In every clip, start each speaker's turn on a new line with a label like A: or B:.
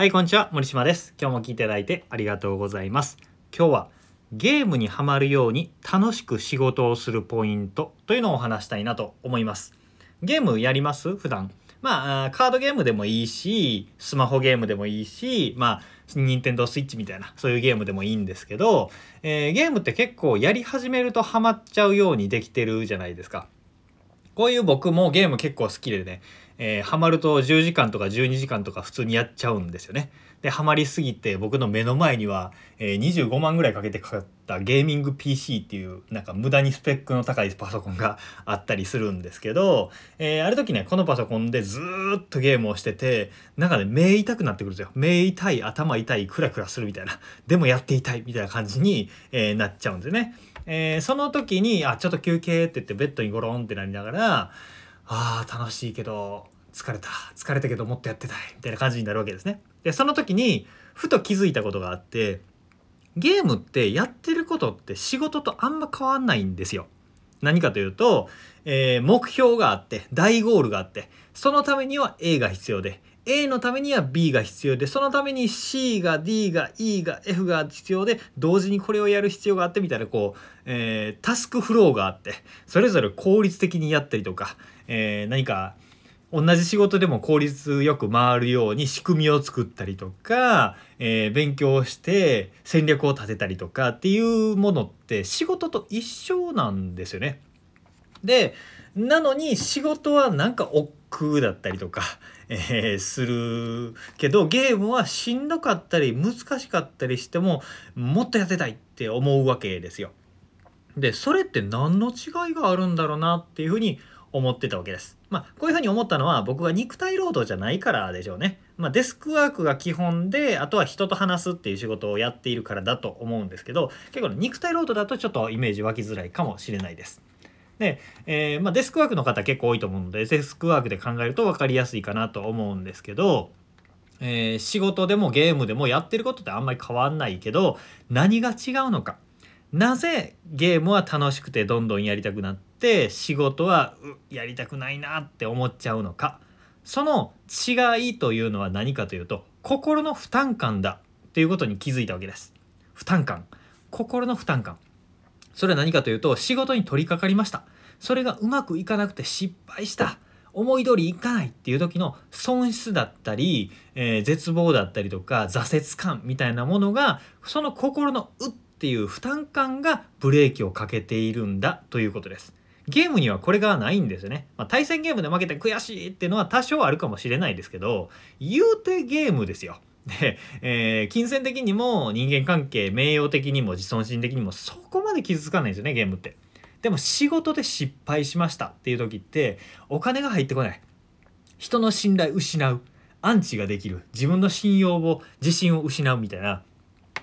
A: はい、こんにちは。森島です。今日も聞いていただいてありがとうございます。今日はゲームにはまるように楽しく仕事をするポイントというのをお話したいなと思います。ゲームやります？普段。まあ、カードゲームでもいいし、スマホゲームでもいいし、まあ、任天堂スイッチみたいな、そういうゲームでもいいんですけど、えーゲームって結構やり始めるとハマっちゃうようにできてるじゃないですか。こういう僕もゲーム結構好きでね、えーハマると10時間とか12時間とか普通にやっちゃうんですよね。でハマりすぎて僕の目の前には、えー25万ぐらいかけて買ったゲーミング PC っていうなんか無駄にスペックの高いパソコンがあったりするんですけど、えーある時ねこのパソコンでずーっとゲームをしててなんかね目痛くなってくるんですよ目痛い頭痛いクラクラするみたいなでもやっていたいみたいな感じに、えーなっちゃうんですよね。えーその時にあちょっと休憩って言ってベッドにゴロンってなりながらああ楽しいけど疲れた疲れたけどもっとやってたいみたいな感じになるわけですね。でその時にふと気づいたことがあってゲームってやってることって仕事とあんま変わんないんですよ。何かというと、えー目標があって大ゴールがあってそのためには A が必要で A のためには B が必要でそのために C が D が E が F が必要で同時にこれをやる必要があってみたいなこう、えータスクフローがあってそれぞれ効率的にやったりとか、えー何か同じ仕事でも効率よく回るように仕組みを作ったりとか、えー勉強して戦略を立てたりとかっていうものって仕事と一緒なんですよね。でなのに仕事はなんか億劫だったりとか、えーするけどゲームはしんどかったり難しかったりしてももっとやってたいって思うわけですよ。でそれって何の違いがあるんだろうなっていうふうに思ってたわけです。まあこういうふうに思ったのは僕が肉体労働じゃないからでしょうね。まあ、デスクワークが基本であとは人と話すっていう仕事をやっているからだと思うんですけど結構肉体労働だとちょっとイメージ湧きづらいかもしれないです。で、えーまあ、デスクワークの方結構多いと思うのでデスクワークで考えると分かりやすいかなと思うんですけど、えー仕事でもゲームでもやってることってあんまり変わんないけど何が違うのか。なぜゲームは楽しくてどんどんやりたくなって仕事はやりたくないなって思っちゃうのか。その違いというのは何かというと心の負担感だっていうことに気づいたわけです。負担感。心の負担感。それは何かというと仕事に取り掛かりました。それがうまくいかなくて失敗した。思い通りいかないっていう時の損失だったり、えー絶望だったりとか挫折感みたいなものがその心のうっていう負担感がブレーキをかけているんだということです。ゲームにはこれがないんですよね、まあ、対戦ゲームで負けて悔しいっていうのは多少あるかもしれないですけど言うてゲームですよ。で、えー金銭的にも人間関係名誉的にも自尊心的にもそこまで傷つかないんですよねゲームって。でも仕事で失敗しましたっていう時ってお金が入ってこない。人の信頼失う。アンチができる。自分の信用を自信を失うみたいな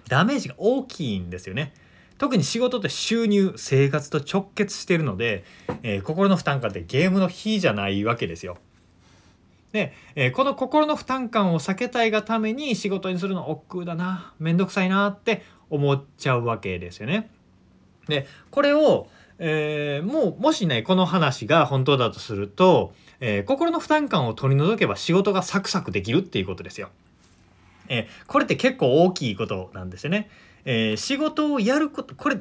A: ダメージが大きいんですよね。特に仕事って収入生活と直結してるので、えー心の負担感ってゲームの比じゃないわけですよ。で、えーこの心の負担感を避けたいがために仕事にするの億劫だなめんどくさいなって思っちゃうわけですよね。でこれを、えーもうもしねこの話が本当だとすると、えー心の負担感を取り除けば仕事がサクサクできるっていうことですよ。えーこれって結構大きいことなんですよね。えー仕事をやることこれ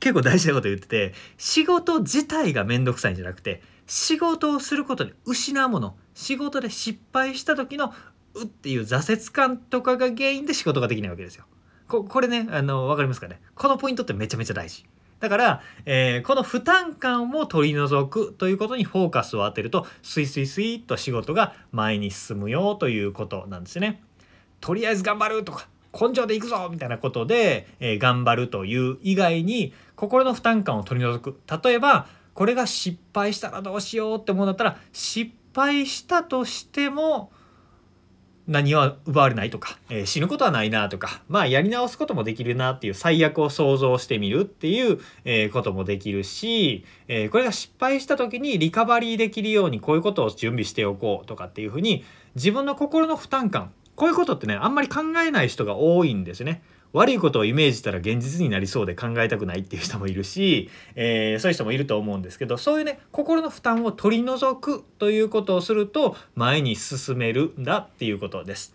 A: 結構大事なこと言ってて仕事自体が面倒くさいんじゃなくて仕事をすることで失うもの仕事で失敗した時のうっていう挫折感とかが原因で仕事ができないわけですよ。ここれねあの分かりますかね？このポイントってめちゃめちゃ大事。だから、えーこの負担感を取り除くということにフォーカスを当てるとスイスイスイと仕事が前に進むよということなんですね。とりあえず頑張るとか根性でいくぞみたいなことで、えー頑張るという以外に心の負担感を取り除く例えばこれが失敗したらどうしようって思うんだったら失敗したとしても何は奪われないとか、えー死ぬことはないなとかまあやり直すこともできるなっていう最悪を想像してみるっていう、えーこともできるし、えーこれが失敗した時にリカバリーできるようにこういうことを準備しておこうとかっていうふうに自分の心の負担感こういうことってねあんまり考えない人が多いんですね。悪いことをイメージしたら現実になりそうで考えたくないっていう人もいるし、えーそういう人もいると思うんですけどそういうね心の負担を取り除くということをすると前に進めるんだっていうことです。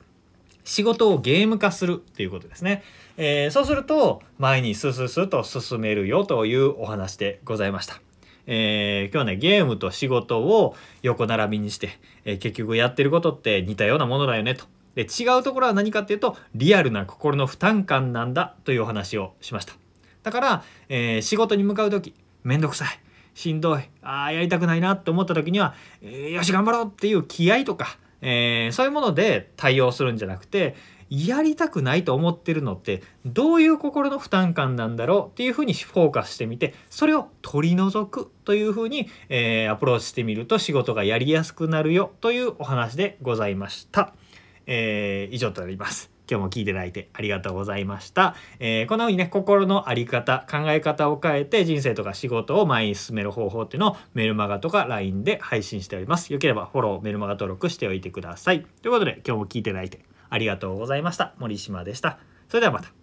A: 仕事をゲーム化するっていうことですね。えー、そうすると前にスススと進めるよというお話でございました。えー、今日ねゲームと仕事を横並びにして、えー、結局やってることって似たようなものだよねと。で違うところは何かっていうとリアルな心の負担感なんだというお話をしました。だから、えー、仕事に向かう時めんどくさいしんどいあやりたくないなって思った時には、えー、よし頑張ろうっていう気合とか、えー、そういうもので対応するんじゃなくてやりたくないと思ってるのってどういう心の負担感なんだろうっていうふうにフォーカスしてみてそれを取り除くというふうに、えー、アプローチしてみると仕事がやりやすくなるよというお話でございました。えー、以上となります。今日も聞いていただいてありがとうございました。えー、こんな風にね、心の在り方、考え方を変えて人生とか仕事を前に進める方法っていうのをメルマガとか LINE で配信しております。よければフォロー、メルマガ登録しておいてください。ということで今日も聞いていただいてありがとうございました。森島でした。それではまた。